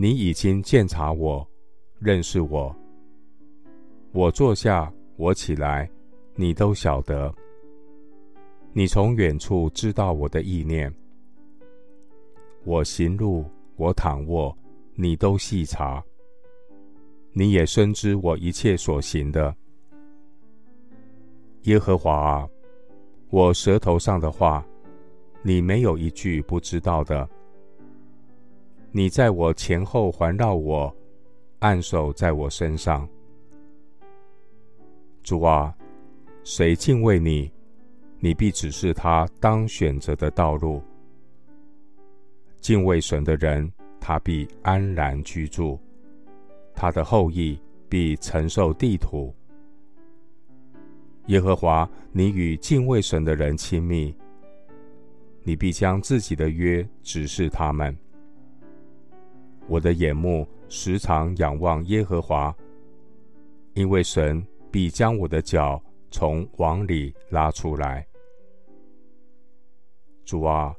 你已经鉴察我，认识我。我坐下，我起来。你都晓得，你从远处知道我的意念。我行路，我躺卧，你都细察。你也深知我一切所行的。耶和华啊，我舌头上的话，你没有一句不知道的。你在我前后环绕我，按手在我身上。主啊。谁敬畏你，你必指示他当选择的道路。敬畏神的人，他必安然居住，他的后裔必承受地土。耶和华，你与敬畏神的人亲密，你必将自己的约指示他们。我的眼目时常仰望耶和华，因为神必将我的脚。从网里拉出来，主啊，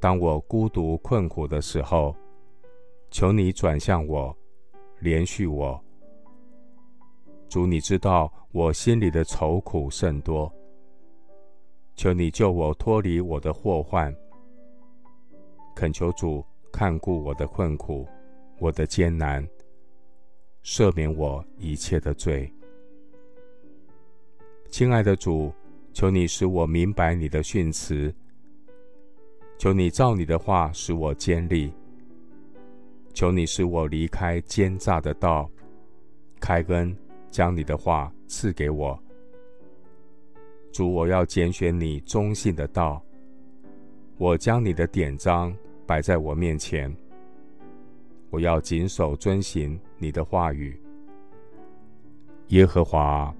当我孤独困苦的时候，求你转向我，怜恤我。主，你知道我心里的愁苦甚多，求你救我脱离我的祸患。恳求主看顾我的困苦，我的艰难，赦免我一切的罪。亲爱的主，求你使我明白你的训词。求你照你的话使我坚立。求你使我离开奸诈的道，开恩将你的话赐给我。主，我要拣选你忠信的道。我将你的典章摆在我面前。我要谨守遵行你的话语。耶和华。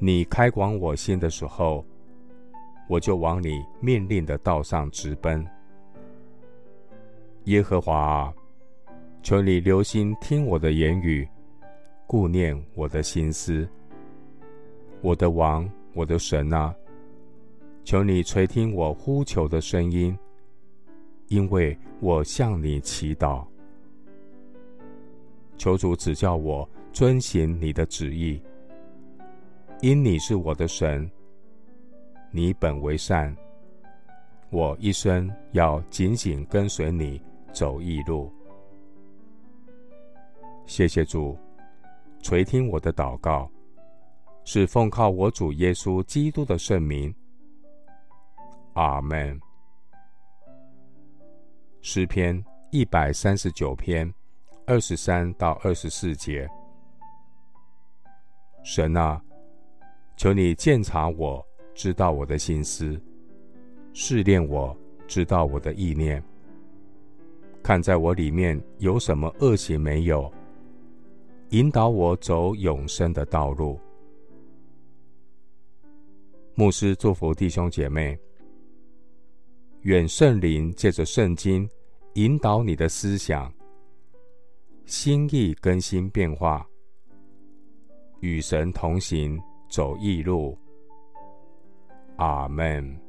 你开广我心的时候，我就往你命令的道上直奔。耶和华，求你留心听我的言语，顾念我的心思。我的王，我的神啊，求你垂听我呼求的声音，因为我向你祈祷。求主指教我遵行你的旨意。因你是我的神，你本为善，我一生要紧紧跟随你走义路。谢谢主，垂听我的祷告，是奉靠我主耶稣基督的圣名。阿门。诗篇一百三十九篇二十三到二十四节，神啊。求你鉴察我，知道我的心思，试炼我，知道我的意念。看在我里面有什么恶行没有，引导我走永生的道路。牧师祝福弟兄姐妹，愿圣灵借着圣经引导你的思想，心意更新变化，与神同行。走义路，阿门。